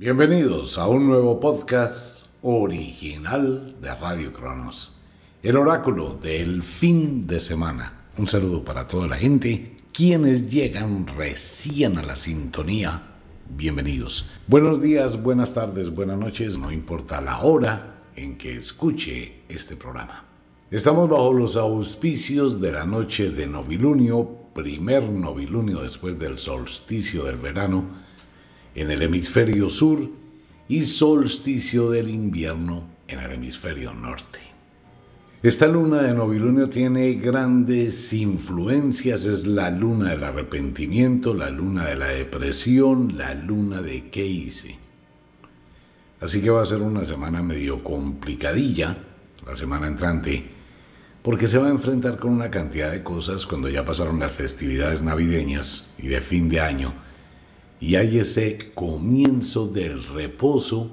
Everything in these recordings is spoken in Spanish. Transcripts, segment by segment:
Bienvenidos a un nuevo podcast original de Radio Cronos, el oráculo del fin de semana. Un saludo para toda la gente, quienes llegan recién a la sintonía. Bienvenidos. Buenos días, buenas tardes, buenas noches, no importa la hora en que escuche este programa. Estamos bajo los auspicios de la noche de novilunio, primer novilunio después del solsticio del verano, en el hemisferio sur y solsticio del invierno en el hemisferio norte. Esta luna de novilunio tiene grandes influencias, es la luna del arrepentimiento, la luna de la depresión, la luna de qué hice. Así que va a ser una semana medio complicadilla, la semana entrante, porque se va a enfrentar con una cantidad de cosas cuando ya pasaron las festividades navideñas y de fin de año y hay ese comienzo del reposo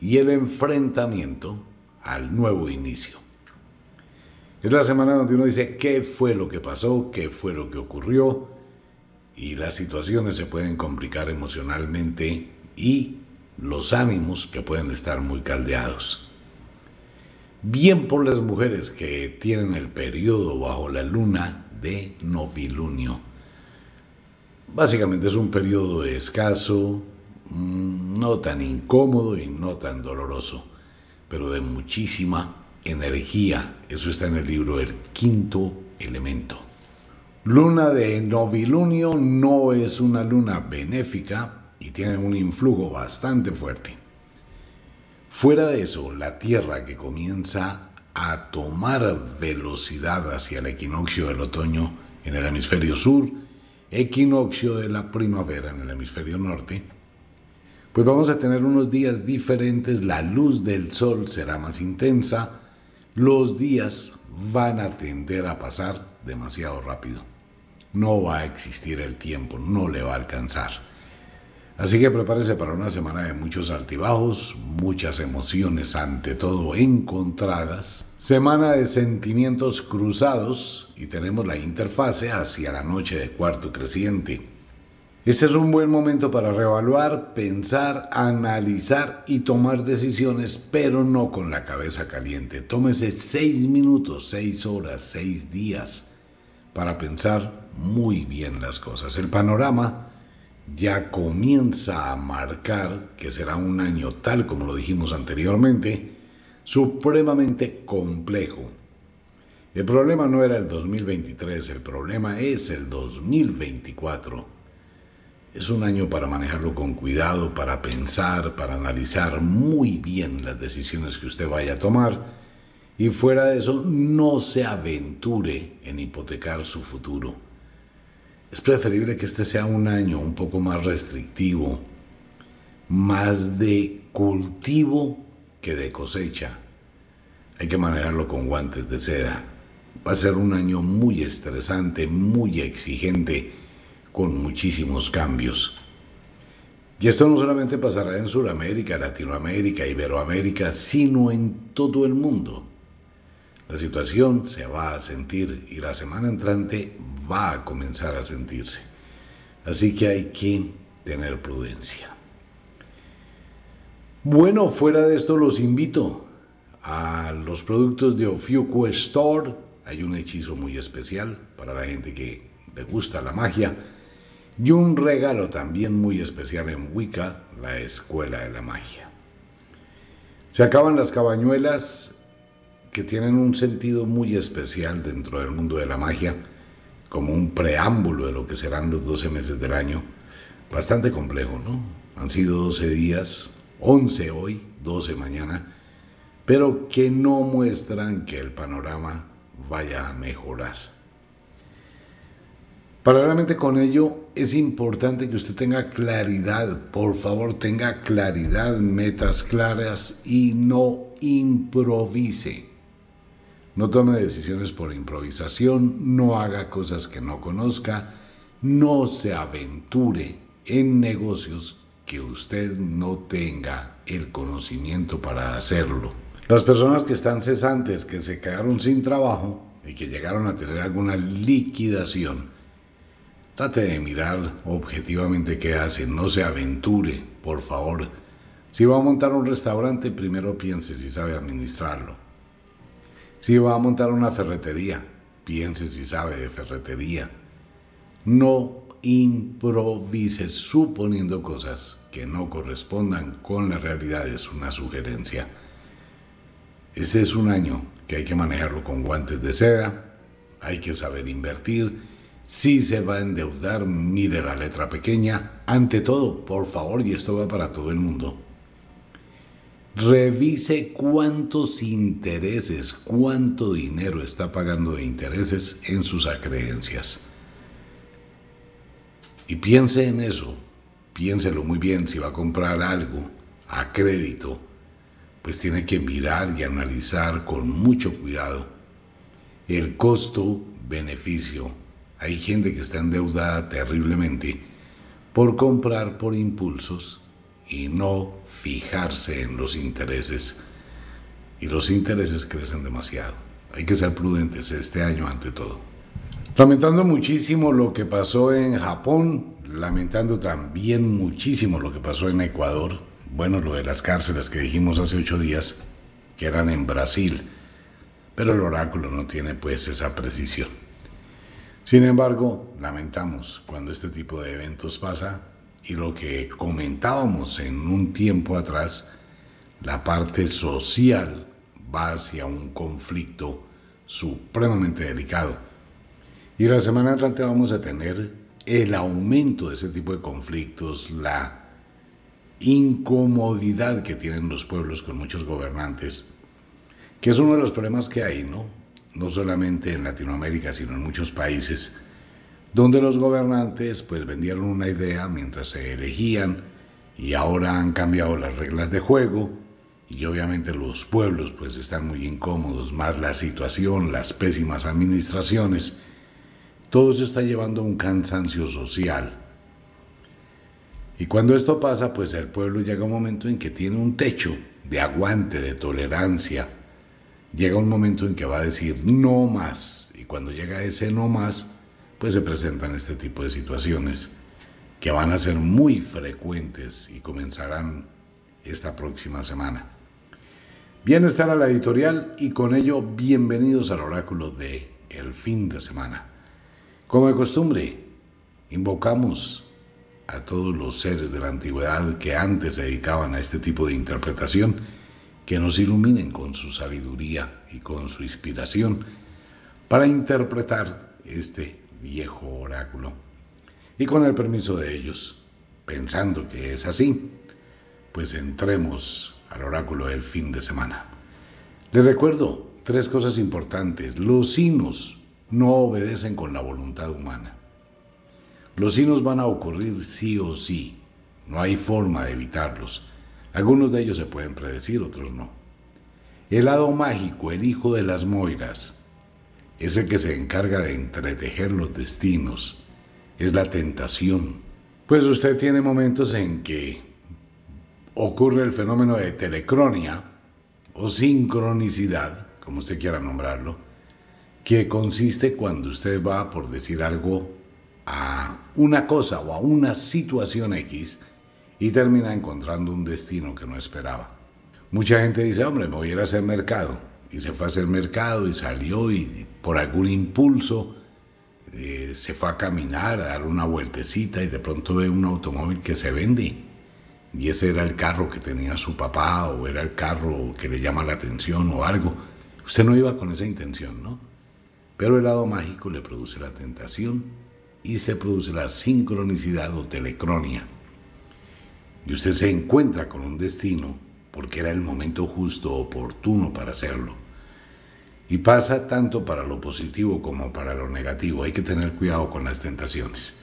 y el enfrentamiento al nuevo inicio. Es la semana donde uno dice qué fue lo que pasó, qué fue lo que ocurrió y las situaciones se pueden complicar emocionalmente y los ánimos que pueden estar muy caldeados. Bien por las mujeres que tienen el periodo bajo la luna de novilunio Básicamente es un periodo escaso, mm, no tan incómodo y no tan doloroso, pero de muchísima energía. Eso está en el libro El quinto elemento. Luna de novilunio no es una luna benéfica y tiene un influjo bastante fuerte. Fuera de eso, la Tierra que comienza a tomar velocidad hacia el equinoccio del otoño en el hemisferio sur, equinoccio de la primavera en el hemisferio norte, pues vamos a tener unos días diferentes, la luz del sol será más intensa, los días van a tender a pasar demasiado rápido. No va a existir el tiempo, no le va a alcanzar. Así que prepárese para una semana de muchos altibajos, muchas emociones ante todo encontradas, semana de sentimientos cruzados y tenemos la interfase hacia la noche de cuarto creciente. Este es un buen momento para reevaluar, pensar, analizar y tomar decisiones, pero no con la cabeza caliente. Tómese seis minutos, seis horas, seis días para pensar muy bien las cosas. El panorama ya comienza a marcar que será un año tal como lo dijimos anteriormente, supremamente complejo. El problema no era el 2023, el problema es el 2024. Es un año para manejarlo con cuidado, para pensar, para analizar muy bien las decisiones que usted vaya a tomar y fuera de eso no se aventure en hipotecar su futuro. Es preferible que este sea un año un poco más restrictivo, más de cultivo que de cosecha. Hay que manejarlo con guantes de seda. Va a ser un año muy estresante, muy exigente, con muchísimos cambios. Y esto no solamente pasará en Sudamérica, Latinoamérica, Iberoamérica, sino en todo el mundo. La situación se va a sentir y la semana entrante va a comenzar a sentirse. Así que hay que tener prudencia. Bueno, fuera de esto los invito a los productos de Ofiuco Store. Hay un hechizo muy especial para la gente que le gusta la magia. Y un regalo también muy especial en Wicca, la Escuela de la Magia. Se acaban las cabañuelas que tienen un sentido muy especial dentro del mundo de la magia, como un preámbulo de lo que serán los 12 meses del año. Bastante complejo, ¿no? Han sido 12 días, 11 hoy, 12 mañana, pero que no muestran que el panorama vaya a mejorar. Paralelamente con ello, es importante que usted tenga claridad, por favor tenga claridad, metas claras y no improvise. No tome decisiones por improvisación, no haga cosas que no conozca, no se aventure en negocios que usted no tenga el conocimiento para hacerlo. Las personas que están cesantes, que se quedaron sin trabajo y que llegaron a tener alguna liquidación, trate de mirar objetivamente qué hacen, no se aventure por favor, si va a montar un restaurante, primero piense si sabe administrarlo. Si va a montar una ferretería, piense si sabe de ferretería. No improvise suponiendo cosas que no correspondan con la realidad, es una sugerencia. Este es un año que hay que manejarlo con guantes de seda, hay que saber invertir. Si se va a endeudar, mire la letra pequeña. Ante todo, por favor, y esto va para todo el mundo, revise cuántos intereses, cuánto dinero está pagando de intereses en sus acreencias. Y piense en eso, piénselo muy bien si va a comprar algo a crédito, pues tiene que mirar y analizar con mucho cuidado el costo-beneficio. Hay gente que está endeudada terriblemente por comprar por impulsos y no fijarse en los intereses. Y los intereses crecen demasiado. Hay que ser prudentes este año ante todo. Lamentando muchísimo lo que pasó en Japón, lamentando también muchísimo lo que pasó en Ecuador, bueno, lo de las cárceles que dijimos hace ocho días, que eran en Brasil, pero el oráculo no tiene pues esa precisión. Sin embargo, lamentamos cuando este tipo de eventos pasa y lo que comentábamos en un tiempo atrás, la parte social va hacia un conflicto supremamente delicado y la semana entrante vamos a tener el aumento de ese tipo de conflictos, la incomodidad que tienen los pueblos con muchos gobernantes, que es uno de los problemas que hay, ¿no? No solamente en Latinoamérica, sino en muchos países, donde los gobernantes pues vendieron una idea mientras se elegían y ahora han cambiado las reglas de juego y obviamente los pueblos pues están muy incómodos, más la situación, las pésimas administraciones todo se está llevando a un cansancio social. Y cuando esto pasa, pues el pueblo llega a un momento en que tiene un techo de aguante, de tolerancia. Llega un momento en que va a decir no más. Y cuando llega ese no más, pues se presentan este tipo de situaciones que van a ser muy frecuentes y comenzarán esta próxima semana. Bien estar a la editorial y con ello bienvenidos al oráculo de el fin de semana. Como de costumbre, invocamos a todos los seres de la antigüedad que antes se dedicaban a este tipo de interpretación, que nos iluminen con su sabiduría y con su inspiración para interpretar este viejo oráculo. Y con el permiso de ellos, pensando que es así, pues entremos al oráculo del fin de semana. Les recuerdo tres cosas importantes. Los sinos no obedecen con la voluntad humana. Los signos van a ocurrir sí o sí, no hay forma de evitarlos. Algunos de ellos se pueden predecir, otros no. El lado mágico, el hijo de las moiras, es el que se encarga de entretejer los destinos, es la tentación. Pues usted tiene momentos en que ocurre el fenómeno de telecronia o sincronicidad, como usted quiera nombrarlo, que consiste cuando usted va, por decir algo, a una cosa o a una situación X y termina encontrando un destino que no esperaba. Mucha gente dice, hombre, me voy a ir a hacer mercado. Y se fue a hacer mercado y salió y por algún impulso eh, se fue a caminar, a dar una vueltecita y de pronto ve un automóvil que se vende. Y ese era el carro que tenía su papá o era el carro que le llama la atención o algo. Usted no iba con esa intención, ¿no? Pero el lado mágico le produce la tentación y se produce la sincronicidad o telecronia. Y usted se encuentra con un destino porque era el momento justo, oportuno para hacerlo. Y pasa tanto para lo positivo como para lo negativo. Hay que tener cuidado con las tentaciones.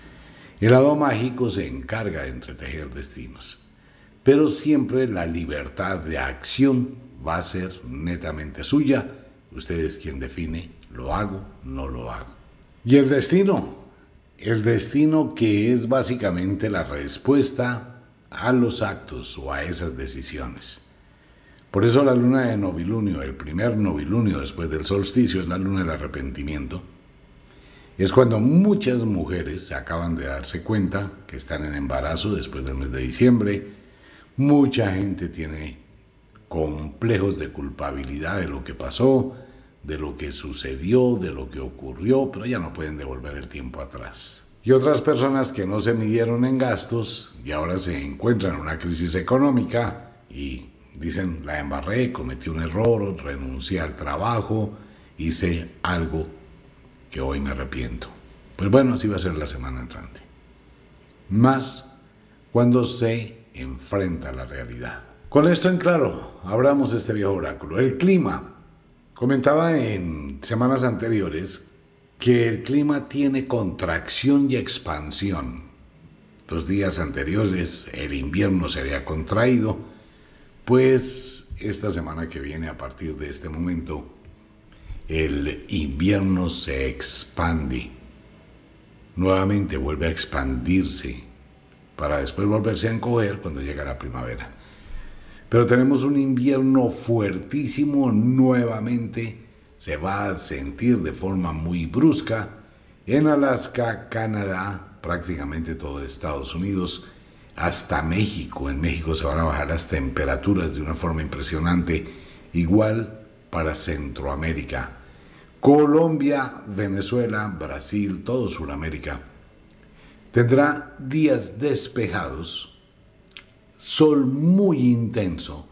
El lado mágico se encarga de entretejer destinos. Pero siempre la libertad de acción va a ser netamente suya. Usted es quien define ¿Lo hago? ¿No lo hago? Y el destino. El destino que es básicamente la respuesta a los actos o a esas decisiones. Por eso la luna de novilunio, el primer novilunio después del solsticio, es la luna del arrepentimiento. Es cuando muchas mujeres acaban de darse cuenta que están en embarazo después del mes de diciembre, Mucha gente tiene complejos de culpabilidad de lo que pasó, de lo que sucedió, de lo que ocurrió, pero ya no pueden devolver el tiempo atrás. Y otras personas que no se midieron en gastos y ahora se encuentran en una crisis económica y dicen, la embarré, cometí un error, renuncié al trabajo, hice algo que hoy me arrepiento. Pues bueno, así va a ser la semana entrante. Más cuando se enfrenta a la realidad. Con esto en claro, abramos este viejo oráculo. El clima. Comentaba en semanas anteriores que el clima tiene contracción y expansión. Los días anteriores el invierno se había contraído, pues esta semana que viene a partir de este momento el invierno se expande. Nuevamente vuelve a expandirse para después volverse a encoger cuando llega la primavera. Pero tenemos un invierno fuertísimo nuevamente, se va a sentir de forma muy brusca en Alaska, Canadá, prácticamente todo Estados Unidos, hasta México. En México se van a bajar las temperaturas de una forma impresionante, igual para Centroamérica. Colombia, Venezuela, Brasil, todo Sudamérica. Tendrá días despejados sol muy intenso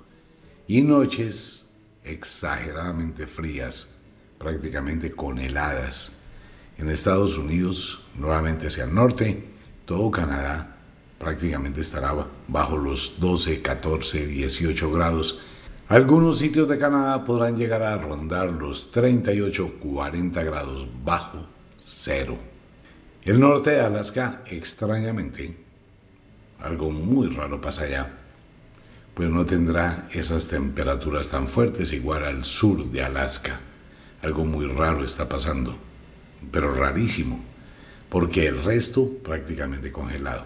y noches exageradamente frías, prácticamente con heladas. En Estados Unidos, nuevamente hacia el norte, todo Canadá prácticamente estará bajo los 12, 14, 18 grados. Algunos sitios de Canadá podrán llegar a rondar los 38, 40 grados bajo cero. El norte de Alaska, extrañamente, algo muy raro pasa allá, pues no tendrá esas temperaturas tan fuertes igual al sur de Alaska. Algo muy raro está pasando, pero rarísimo, porque el resto prácticamente congelado.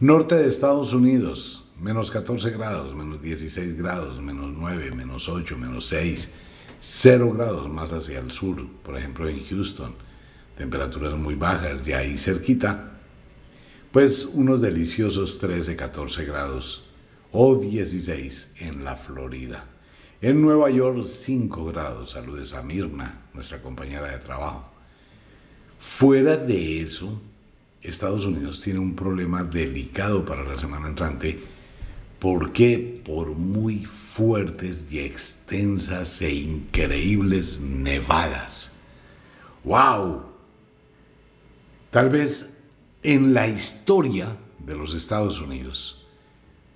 Norte de Estados Unidos, menos 14 grados, menos 16 grados, menos 9, menos 8, menos 6, 0 grados más hacia el sur, por ejemplo en Houston, temperaturas muy bajas, ya ahí cerquita, pues unos deliciosos 13, 14 grados o 16 en la Florida. En Nueva York 5 grados, saludes a Mirna, nuestra compañera de trabajo. Fuera de eso, Estados Unidos tiene un problema delicado para la semana entrante. ¿Por qué? Por muy fuertes y extensas e increíbles nevadas. ¡Wow! Tal vez en la historia de los Estados Unidos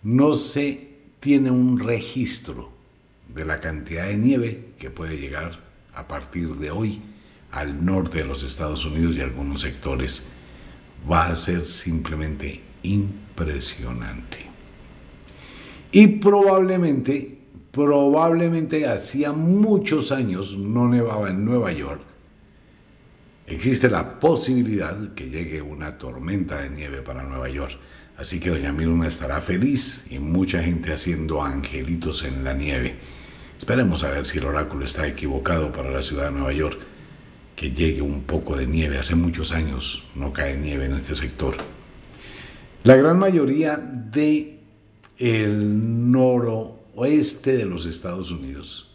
no se tiene un registro de la cantidad de nieve que puede llegar a partir de hoy al norte de los Estados Unidos y algunos sectores. Va a ser simplemente impresionante. Y probablemente, probablemente hacía muchos años no nevaba en Nueva York Existe la posibilidad que llegue una tormenta de nieve para Nueva York, así que doña Milma estará feliz y mucha gente haciendo angelitos en la nieve. Esperemos a ver si el oráculo está equivocado para la ciudad de Nueva York, que llegue un poco de nieve. Hace muchos años no cae nieve en este sector. La gran mayoría de el noroeste de los Estados Unidos,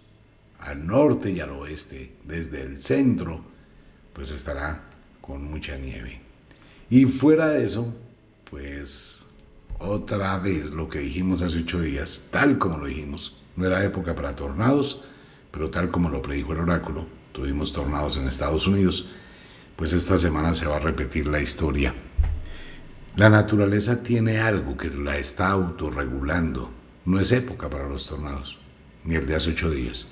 al norte y al oeste, desde el centro, pues estará con mucha nieve. Y fuera de eso, pues otra vez lo que dijimos hace ocho días, tal como lo dijimos, no era época para tornados, pero tal como lo predijo el oráculo, tuvimos tornados en Estados Unidos, pues esta semana se va a repetir la historia. La naturaleza tiene algo que la está autorregulando. No es época para los tornados, ni el de hace ocho días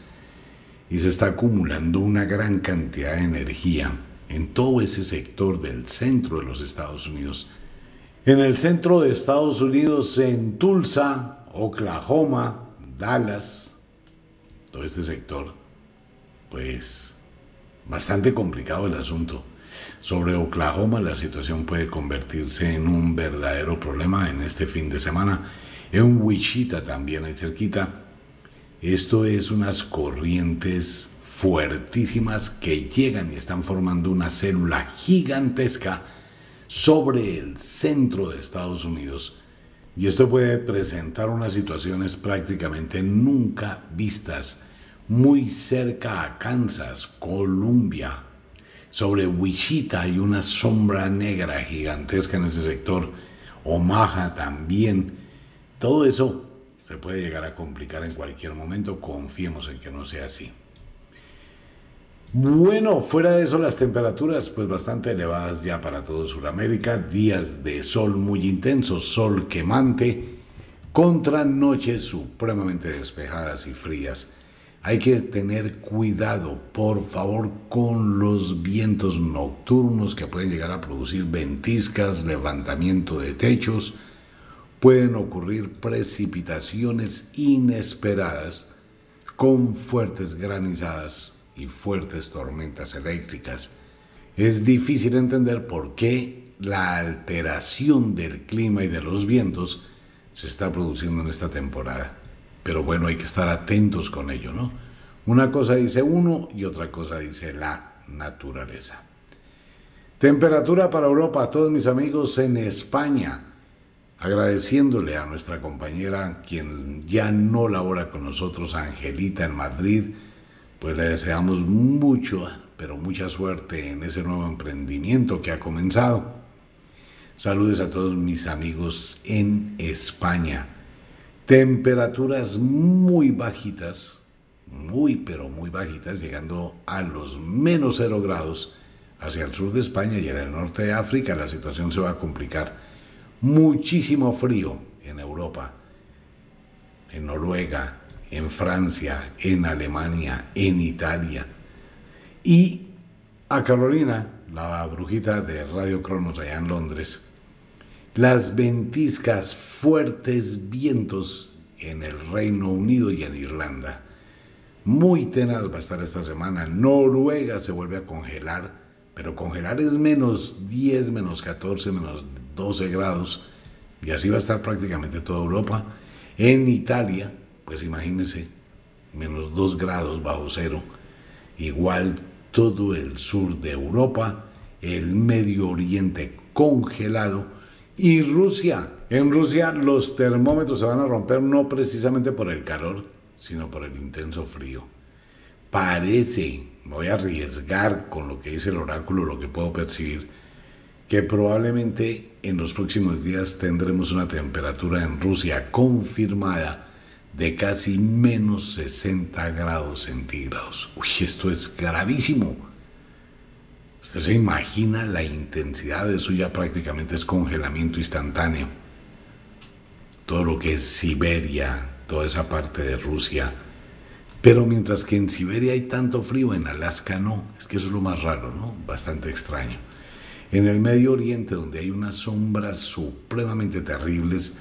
y se está acumulando una gran cantidad de energía en todo ese sector del centro de los Estados Unidos. En el centro de Estados Unidos, en Tulsa, Oklahoma, Dallas, todo este sector, pues bastante complicado el asunto. Sobre Oklahoma la situación puede convertirse en un verdadero problema en este fin de semana. En Wichita también hay cerquita esto es unas corrientes fuertísimas que llegan y están formando una célula gigantesca sobre el centro de Estados Unidos, Y esto puede presentar unas situaciones prácticamente nunca vistas, muy cerca a Kansas, Columbia. Sobre Wichita hay una sombra negra gigantesca en ese sector, Omaha también. Todo eso se puede llegar a complicar en cualquier momento, confiemos en que no sea así. Bueno, fuera de eso las temperaturas pues bastante elevadas ya para todo Sudamérica, días de sol muy intenso, sol quemante, contra noches supremamente despejadas y frías. Hay que tener cuidado, por favor, con los vientos nocturnos que pueden llegar a producir ventiscas, levantamiento de techos, pueden ocurrir precipitaciones inesperadas con fuertes granizadas y fuertes tormentas eléctricas. Es difícil entender por qué la alteración del clima y de los vientos se está produciendo en esta temporada. Pero bueno, hay que estar atentos con ello, ¿no? Una cosa dice uno y otra cosa dice la naturaleza. Temperatura para Europa, todos mis amigos en España. Agradeciéndole a nuestra compañera, quien ya no labora con nosotros, Angelita en Madrid, pues le deseamos mucho, pero mucha suerte en ese nuevo emprendimiento que ha comenzado. Saludos a todos mis amigos en España. Temperaturas muy bajitas, muy pero muy bajitas, llegando a los menos cero grados hacia el sur de España y en el norte de África la situación se va a complicar. Muchísimo frío en Europa, en Noruega, en Francia, en Alemania, en Italia. Y a Carolina, la brujita de Radio Cronos allá en Londres, las ventiscas, fuertes vientos en el Reino Unido y en Irlanda. Muy tenaz va a estar esta semana. Noruega se vuelve a congelar, pero congelar es menos 10, menos 14, menos 12 grados. Y así va a estar prácticamente toda Europa. En Italia, pues imagínense, menos 2 grados bajo cero, igual todo el sur de Europa, el Medio Oriente congelado y Rusia. En Rusia los termómetros se van a romper no precisamente por el calor, sino por el intenso frío. Parece, voy a arriesgar con lo que dice el oráculo, lo que puedo percibir, que probablemente en los próximos días tendremos una temperatura en Rusia confirmada de casi menos 60 grados centígrados. Uy, esto es gravísimo. Usted se imagina la intensidad de eso ya prácticamente es congelamiento instantáneo. Todo lo que es Siberia, toda esa parte de Rusia. Pero mientras que en Siberia hay tanto frío, en Alaska no. Es que eso es lo más raro, ¿no? Bastante extraño. En el Medio Oriente, donde hay unas sombras supremamente terribles,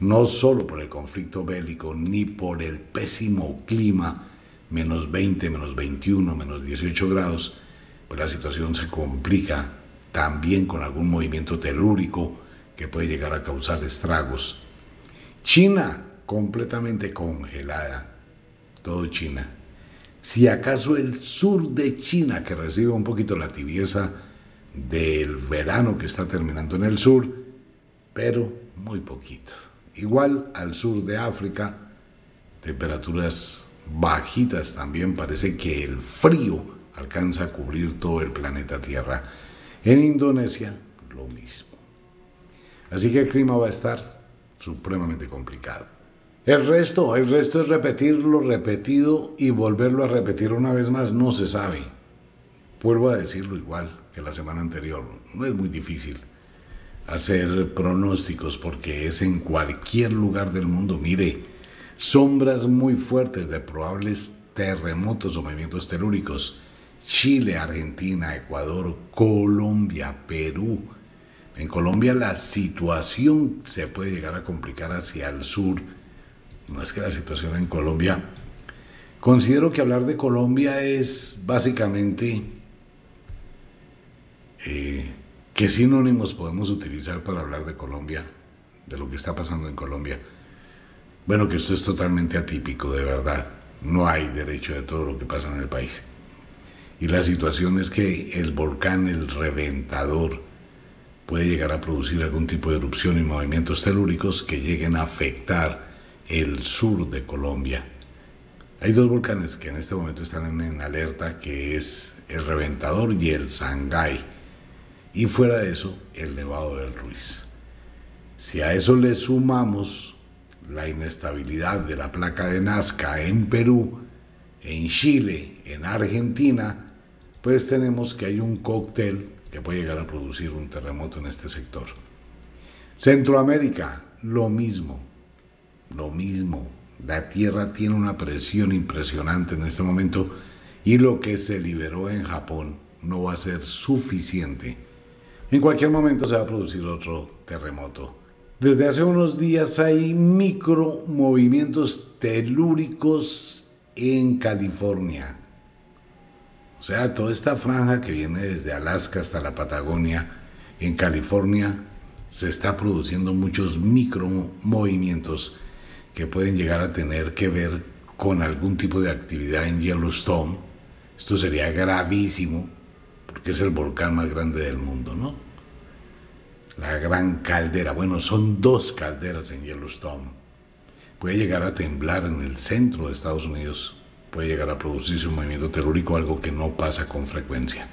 no solo por el conflicto bélico, ni por el pésimo clima, menos 20, menos 21, menos 18 grados, pues la situación se complica también con algún movimiento telúrico que puede llegar a causar estragos. China, completamente congelada, todo China. Si acaso el sur de China, que recibe un poquito la tibieza del verano que está terminando en el sur, pero muy poquito. Igual al sur de África, temperaturas bajitas también, parece que el frío alcanza a cubrir todo el planeta Tierra. En Indonesia, lo mismo. Así que el clima va a estar supremamente complicado. El resto, el resto es repetirlo repetido y volverlo a repetir una vez más, no se sabe. Vuelvo a decirlo igual que la semana anterior, no es muy difícil hacer pronósticos porque es en cualquier lugar del mundo. Mire, sombras muy fuertes de probables terremotos o movimientos telúricos. Chile, Argentina, Ecuador, Colombia, Perú. En Colombia la situación se puede llegar a complicar hacia el sur. No es que la situación en Colombia... Considero que hablar de Colombia es básicamente eh, ¿Qué sinónimos podemos utilizar para hablar de Colombia, de lo que está pasando en Colombia? Bueno, que esto es totalmente atípico, de verdad. No hay derecho de todo lo que pasa en el país. Y la situación es que el volcán, el reventador, puede llegar a producir algún tipo de erupción y movimientos telúricos que lleguen a afectar el sur de Colombia. Hay dos volcanes que en este momento están en alerta, que es el Reventador y el Sangay. Y fuera de eso, el Nevado del Ruiz. Si a eso le sumamos la inestabilidad de la placa de Nazca en Perú, en Chile, en Argentina, pues tenemos que hay un cóctel que puede llegar a producir un terremoto en este sector. Centroamérica, lo mismo, lo mismo. La Tierra tiene una presión impresionante en este momento y lo que se liberó en Japón no va a ser suficiente. En cualquier momento se va a producir otro terremoto. Desde hace unos días hay micro movimientos telúricos en California. O sea, toda esta franja que viene desde Alaska hasta la Patagonia, en California, se está produciendo muchos micro movimientos que pueden llegar a tener que ver con algún tipo de actividad en Yellowstone. Esto sería gravísimo porque es el volcán más grande del mundo, ¿no? La gran caldera. Bueno, son dos calderas en Yellowstone. Puede llegar a temblar en el centro de Estados Unidos. Puede llegar a producirse un movimiento terrorífico, algo que no pasa con frecuencia.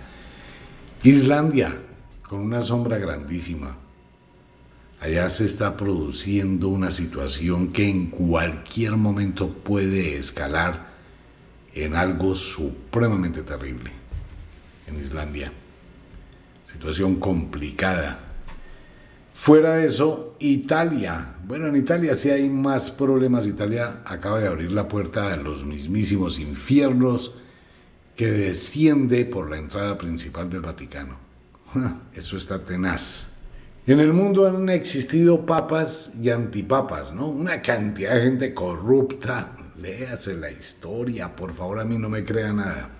Islandia, con una sombra grandísima, Allá se está produciendo una situación que en cualquier momento puede escalar en algo supremamente terrible en Islandia. Situación complicada. Fuera de eso, Italia. Bueno, en Italia sí hay más problemas. Italia acaba de abrir la puerta a los mismísimos infiernos que desciende por la entrada principal del Vaticano. Eso está tenaz. En el mundo han existido papas y antipapas, ¿no? Una cantidad de gente corrupta. Léase la historia, por favor, a mí no me crea nada.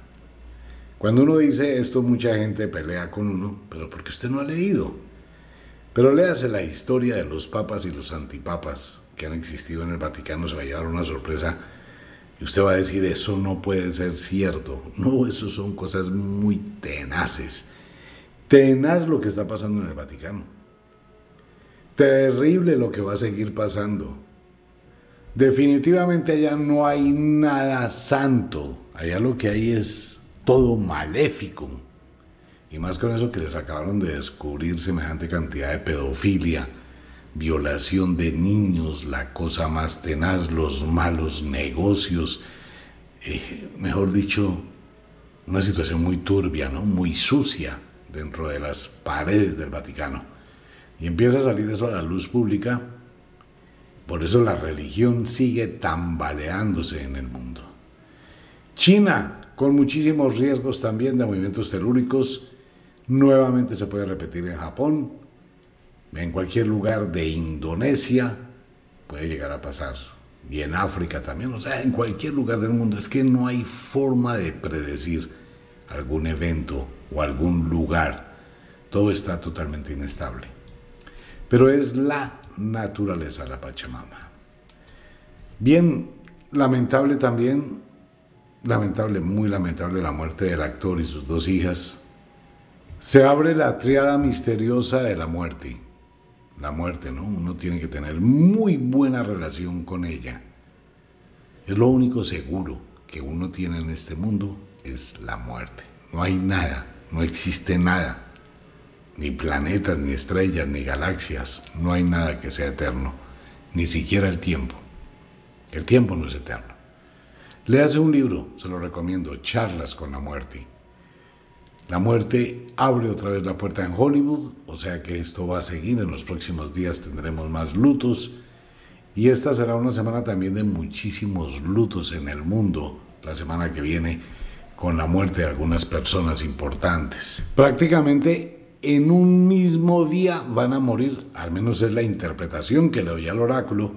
Cuando uno dice esto, mucha gente pelea con uno, pero porque usted no ha leído. Pero léase la historia de los papas y los antipapas que han existido en el Vaticano, se va a llevar una sorpresa y usted va a decir, eso no puede ser cierto. No, eso son cosas muy tenaces. Tenaz lo que está pasando en el Vaticano. Terrible lo que va a seguir pasando. Definitivamente allá no hay nada santo. Allá lo que hay es todo maléfico. Y más con eso que les acabaron de descubrir semejante cantidad de pedofilia, violación de niños, la cosa más tenaz, los malos negocios. Eh, mejor dicho, una situación muy turbia, ¿no? muy sucia dentro de las paredes del Vaticano. Y empieza a salir eso a la luz pública. Por eso la religión sigue tambaleándose en el mundo. China, con muchísimos riesgos también de movimientos telúricos, nuevamente se puede repetir en Japón, en cualquier lugar de Indonesia puede llegar a pasar. Y en África también, o sea, en cualquier lugar del mundo. Es que no hay forma de predecir algún evento o algún lugar. Todo está totalmente inestable pero es la naturaleza la Pachamama. Bien lamentable también, lamentable, muy lamentable la muerte del actor y sus dos hijas. Se abre la triada misteriosa de la muerte. La muerte, ¿no? Uno tiene que tener muy buena relación con ella. Es lo único seguro que uno tiene en este mundo, es la muerte. No hay nada, no existe nada ni planetas, ni estrellas, ni galaxias, no hay nada que sea eterno, ni siquiera el tiempo. El tiempo no es eterno. Léase un libro, se lo recomiendo, Charlas con la muerte. La muerte abre otra vez la puerta en Hollywood, o sea que esto va a seguir, en los próximos días tendremos más lutos y esta será una semana también de muchísimos lutos en el mundo, la semana que viene, con la muerte de algunas personas importantes. Prácticamente en un mismo día van a morir, al menos es la interpretación que le doy al oráculo,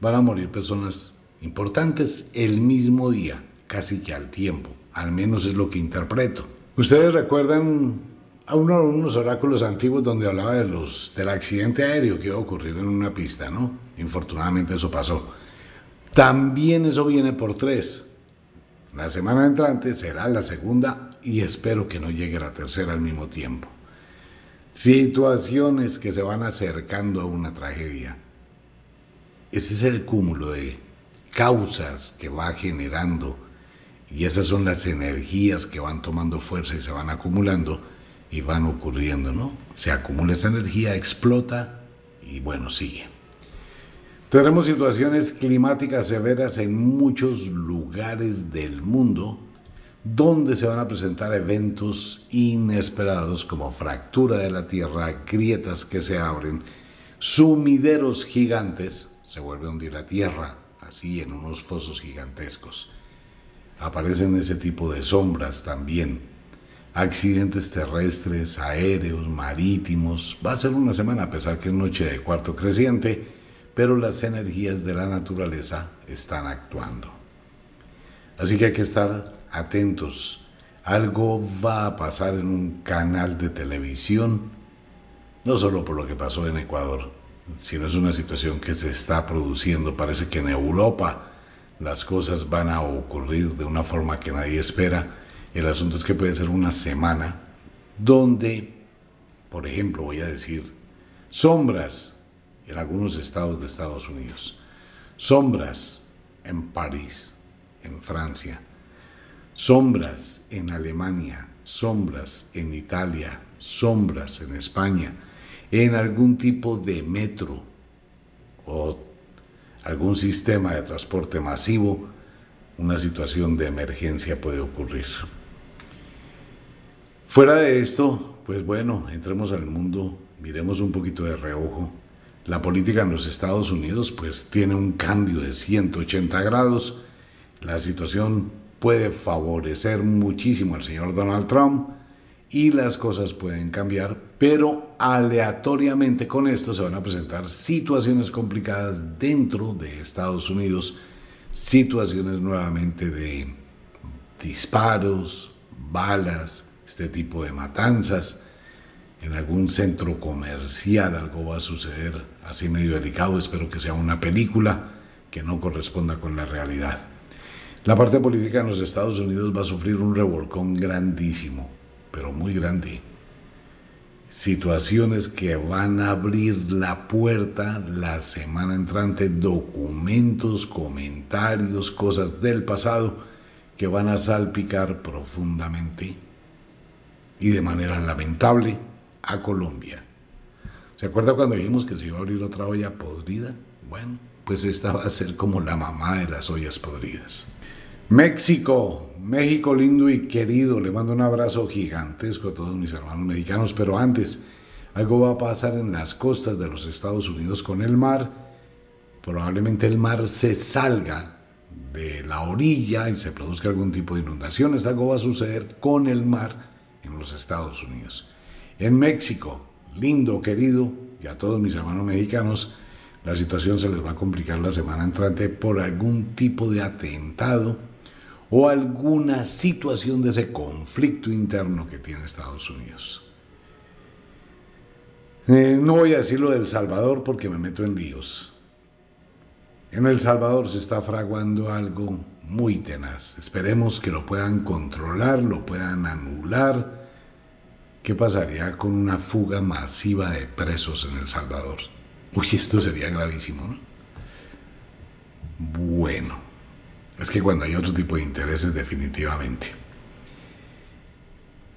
van a morir personas importantes el mismo día, casi que al tiempo, al menos es lo que interpreto. Ustedes recuerdan a uno, unos oráculos antiguos donde hablaba de los, del accidente aéreo que iba a ocurrir en una pista, ¿no? Infortunadamente eso pasó. También eso viene por tres. La semana entrante será la segunda y espero que no llegue la tercera al mismo tiempo. situaciones que se van acercando a una tragedia. Ese es el cúmulo de causas que va generando y esas son las energías que van tomando fuerza y se van acumulando y van ocurriendo, ¿no? Se acumula esa energía, explota y bueno, sigue. Tendremos situaciones climáticas severas en muchos lugares del mundo donde se van a presentar eventos inesperados como fractura de la tierra, grietas que se abren, sumideros gigantes, se vuelve a hundir la tierra, así en unos fosos gigantescos. Aparecen ese tipo de sombras también, accidentes terrestres, aéreos, marítimos. Va a ser una semana a pesar que es noche de cuarto creciente, pero las energías de la naturaleza están actuando. Así que hay que estar atentos. Algo va a pasar en un canal de televisión, no solo por lo que pasó en Ecuador, sino es una situación que se está produciendo. Parece que en Europa las cosas van a ocurrir de una forma que nadie espera. El asunto es que puede ser una semana donde, por ejemplo, voy a decir, sombras en algunos estados de Estados Unidos, sombras en París, en Francia, sombras en Alemania, sombras en Italia, sombras en España, en algún tipo de metro o algún sistema de transporte masivo, una situación de emergencia puede ocurrir. Fuera de esto, pues bueno, entremos al mundo, miremos un poquito de reojo. La política en los Estados Unidos pues tiene un cambio de 180 grados. La situación puede favorecer muchísimo al señor Donald Trump y las cosas pueden cambiar, pero aleatoriamente con esto se van a presentar situaciones complicadas dentro de Estados Unidos, situaciones nuevamente de disparos, balas, este tipo de matanzas. En algún centro comercial algo va a suceder así medio delicado, espero que sea una película que no corresponda con la realidad. La parte política en los Estados Unidos va a sufrir un revolcón grandísimo, pero muy grande. Situaciones que van a abrir la puerta la semana entrante, documentos, comentarios, cosas del pasado que van a salpicar profundamente y de manera lamentable a Colombia. ¿Se acuerda cuando dijimos que se iba a abrir otra olla podrida? Bueno, pues esta va a ser como la mamá de las ollas podridas. México, México lindo y querido, le mando un abrazo gigantesco a todos mis hermanos mexicanos, pero antes, algo va a pasar en las costas de los Estados Unidos con el mar. Probablemente el mar se salga de la orilla y se produzca algún tipo de inundaciones. Algo va a suceder con el mar en los Estados Unidos. En México, lindo, querido, y a todos mis hermanos mexicanos, la situación se les va a complicar la semana entrante por algún tipo de atentado o alguna situación de ese conflicto interno que tiene Estados Unidos. Eh, no voy a decir lo del Salvador porque me meto en líos. En El Salvador se está fraguando algo muy tenaz. Esperemos que lo puedan controlar, lo puedan anular. ¿Qué pasaría con una fuga masiva de presos en El Salvador? Uy, esto sería gravísimo, ¿no? Bueno. Es que cuando hay otro tipo de intereses, definitivamente.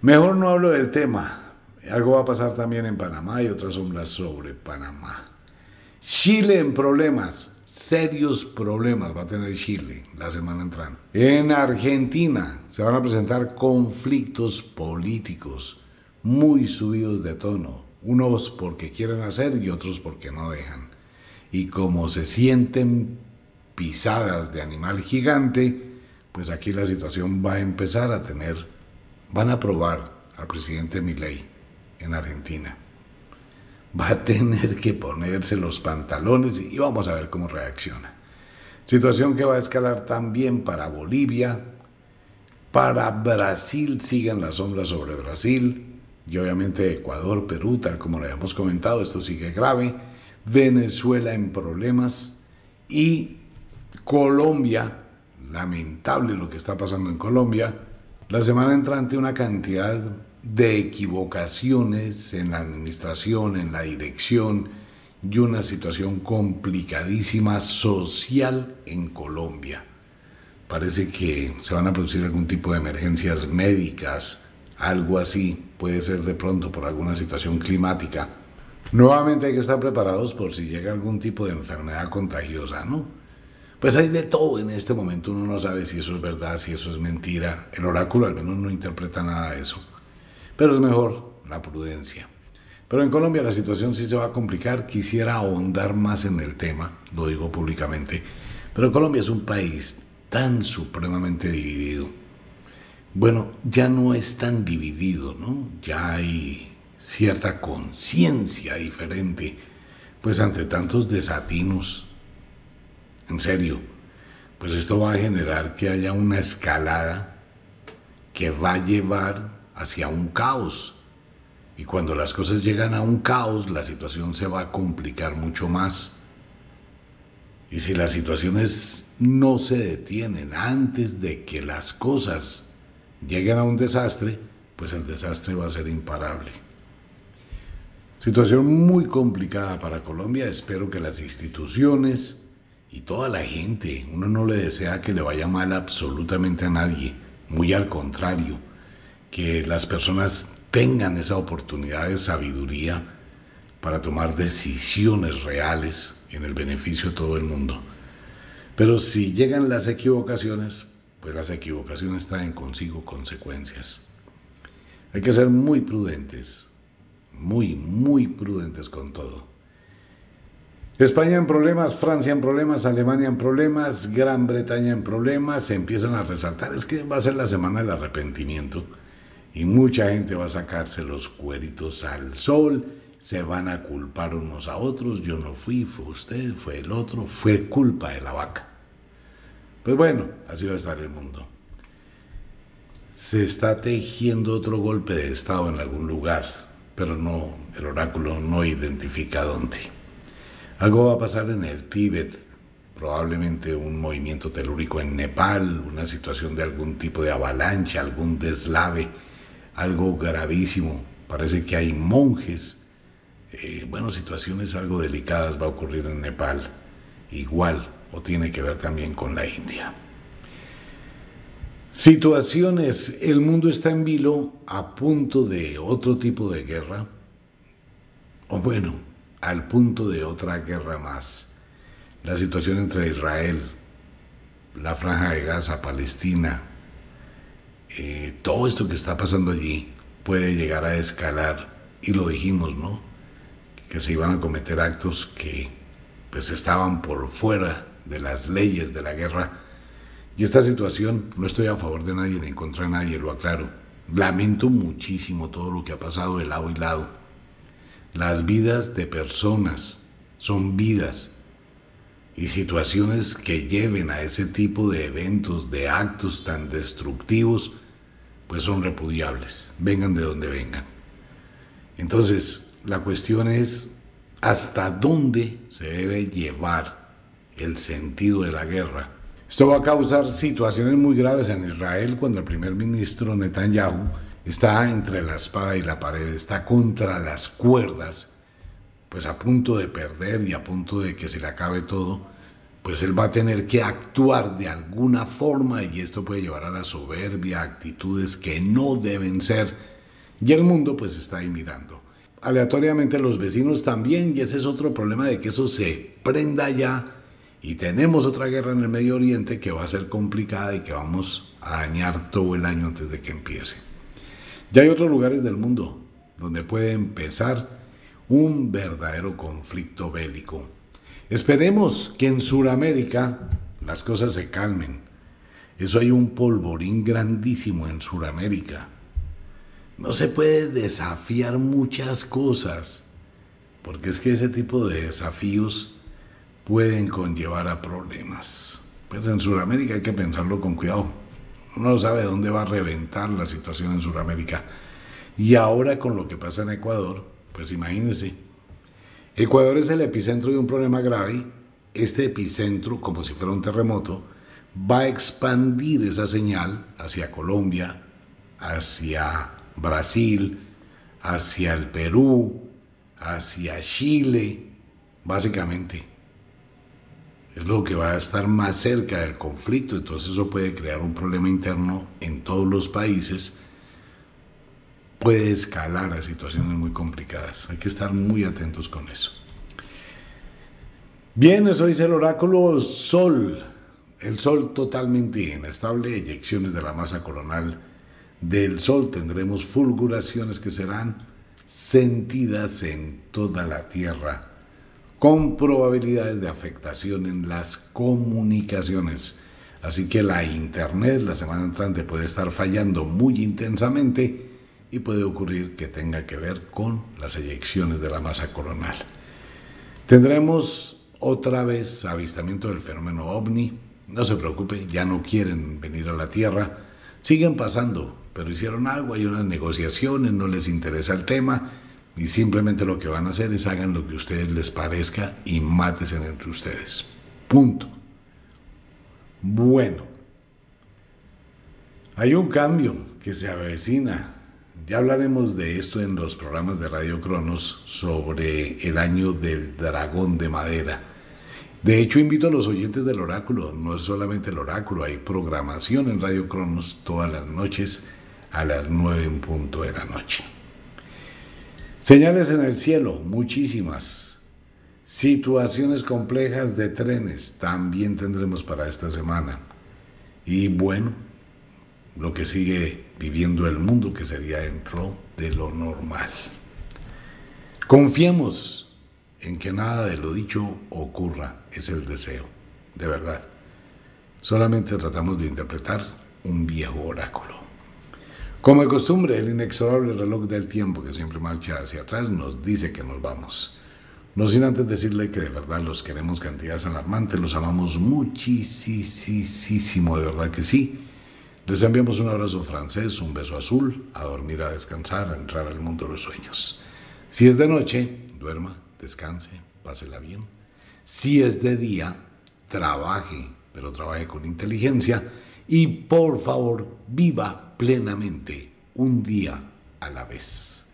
Mejor no hablo del tema. Algo va a pasar también en Panamá y otras sombras sobre Panamá. Chile en problemas, serios problemas va a tener Chile la semana entrante. En Argentina se van a presentar conflictos políticos muy subidos de tono, unos porque quieren hacer y otros porque no dejan. Y como se sienten pisadas de animal gigante, pues aquí la situación va a empezar a tener, van a probar al presidente Milei en Argentina. Va a tener que ponerse los pantalones y vamos a ver cómo reacciona. Situación que va a escalar también para Bolivia, para Brasil, siguen las sombras sobre Brasil, y obviamente Ecuador, Perú, tal como lo habíamos comentado, esto sigue grave, Venezuela en problemas y Colombia, lamentable lo que está pasando en Colombia, la semana entrante una cantidad de equivocaciones en la administración, en la dirección y una situación complicadísima social en Colombia. Parece que se van a producir algún tipo de emergencias médicas, algo así, puede ser de pronto por alguna situación climática. Nuevamente hay que estar preparados por si llega algún tipo de enfermedad contagiosa, ¿no? Pues hay de todo en este momento, uno no sabe si eso es verdad, si eso es mentira. El oráculo al menos no interpreta nada de eso. Pero es mejor la prudencia. Pero en Colombia la situación sí se va a complicar. Quisiera ahondar más en el tema, lo digo públicamente. Pero Colombia es un país tan supremamente dividido. Bueno, ya no es tan dividido, ¿no? Ya hay cierta conciencia diferente, pues ante tantos desatinos. En serio, pues esto va a generar que haya una escalada que va a llevar hacia un caos. Y cuando las cosas llegan a un caos, la situación se va a complicar mucho más. Y si las situaciones no se detienen antes de que las cosas lleguen a un desastre, pues el desastre va a ser imparable. Situación muy complicada para Colombia. Espero que las instituciones y toda la gente, uno no le desea que le vaya mal absolutamente a nadie, muy al contrario que las personas tengan esa oportunidad de sabiduría para tomar decisiones reales en el beneficio de todo el mundo. Pero si llegan las equivocaciones, pues las equivocaciones traen consigo consecuencias. Hay que ser muy prudentes, muy, muy prudentes con todo. España en problemas, Francia en problemas, Alemania en problemas, Gran Bretaña en problemas, se empiezan a resaltar. Es que va a ser la semana del arrepentimiento y mucha gente va a sacarse los cueritos al sol, se van a culpar unos a otros, yo no fui, fue usted, fue el otro, fue culpa de la vaca. Pues bueno, así va a estar el mundo. Se está tejiendo otro golpe de Estado en algún lugar, pero no, el oráculo no identifica dónde. Algo va a pasar en el Tíbet, probablemente un movimiento telúrico en Nepal, una situación de algún tipo de avalancha, algún deslave algo gravísimo. Parece que hay monjes. Eh, bueno, situaciones algo delicadas va a ocurrir en Nepal. Igual, o tiene que ver también con la India. Situaciones, el mundo está en vilo a punto de otro tipo de guerra, o bueno, al punto de otra guerra más. La situación entre Israel, la franja de Gaza, Palestina, eh, todo esto que está pasando allí puede llegar a escalar, y lo dijimos, ¿no? Que se iban a cometer actos que pues estaban por fuera de las leyes de la guerra. Y esta situación, no estoy a favor de nadie ni en contra de nadie, lo aclaro. Lamento muchísimo todo lo que ha pasado de lado y lado. Las vidas de personas son vidas y situaciones que lleven a ese tipo de eventos, de actos tan destructivos, pues son repudiables, vengan de donde vengan. Entonces, la cuestión es hasta dónde se debe llevar el sentido de la guerra. Esto va a causar situaciones muy graves en Israel cuando el primer ministro Netanyahu está entre la espada y la pared, está contra las cuerdas, pues a punto de perder y a punto de que se le acabe todo pues él va a tener que actuar de alguna forma y esto puede llevar a la soberbia, actitudes que no deben ser. Y el mundo pues está ahí mirando. Aleatoriamente los vecinos también y ese es otro problema de que eso se prenda ya y tenemos otra guerra en el Medio Oriente que va a ser complicada y que vamos a dañar todo el año antes de que empiece. Ya hay otros lugares del mundo donde puede empezar un verdadero conflicto bélico Esperemos que en Sudamérica las cosas se calmen. Eso hay un polvorín grandísimo en Sudamérica. No se puede desafiar muchas cosas, porque es que ese tipo de desafíos pueden conllevar a problemas. Pues en Sudamérica hay que pensarlo con cuidado. No sabe dónde va a reventar la situación en Sudamérica. Y ahora con lo que pasa en Ecuador, pues imagínense, Ecuador es el epicentro de un problema grave. Este epicentro, como si fuera un terremoto, va a expandir esa señal hacia Colombia, hacia Brasil, hacia el Perú, hacia Chile, básicamente. Es lo que va a estar más cerca del conflicto, entonces eso puede crear un problema interno en todos los países, puede escalar a situaciones muy complicadas. Hay que estar muy atentos con eso. Bien, eso dice el oráculo Sol. El Sol totalmente inestable, eyecciones de la masa coronal del Sol. Tendremos fulguraciones que serán sentidas en toda la Tierra, con probabilidades de afectación en las comunicaciones. Así que la Internet la semana entrante puede estar fallando muy intensamente y puede ocurrir que tenga que ver con las eyecciones de la masa coronal. Tendremos otra vez avistamiento del fenómeno ovni. No se preocupe, ya no quieren venir a la Tierra. Siguen pasando, pero hicieron algo, hay unas negociaciones, no les interesa el tema y simplemente lo que van a hacer es hagan lo que a ustedes les parezca y mátesen entre ustedes. Punto. Bueno, hay un cambio que se avecina. Ya hablaremos de esto en los programas de Radio Cronos sobre el año del dragón de madera. De hecho, invito a los oyentes del oráculo, no es solamente el oráculo, hay programación en Radio Cronos todas las noches a las 9 en punto de la noche. Señales en el cielo, muchísimas. Situaciones complejas de trenes también tendremos para esta semana. Y bueno, lo que sigue viviendo el mundo, que sería dentro de lo normal. Confiemos en que nada de lo dicho ocurra, es el deseo, de verdad. Solamente tratamos de interpretar un viejo oráculo. Como de costumbre, el inexorable reloj del tiempo que siempre marcha hacia atrás nos dice que nos vamos. No sin antes decirle que de verdad los queremos cantidades alarmantes, los amamos muchísimo, de verdad que sí. Les enviamos un abrazo francés, un beso azul, a dormir, a descansar, a entrar al mundo de los sueños. Si es de noche, duerma descanse, pásela bien. Si es de día, trabaje, pero trabaje con inteligencia y por favor viva plenamente un día a la vez.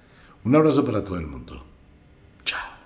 Un abrazo para todo el mundo. Chao.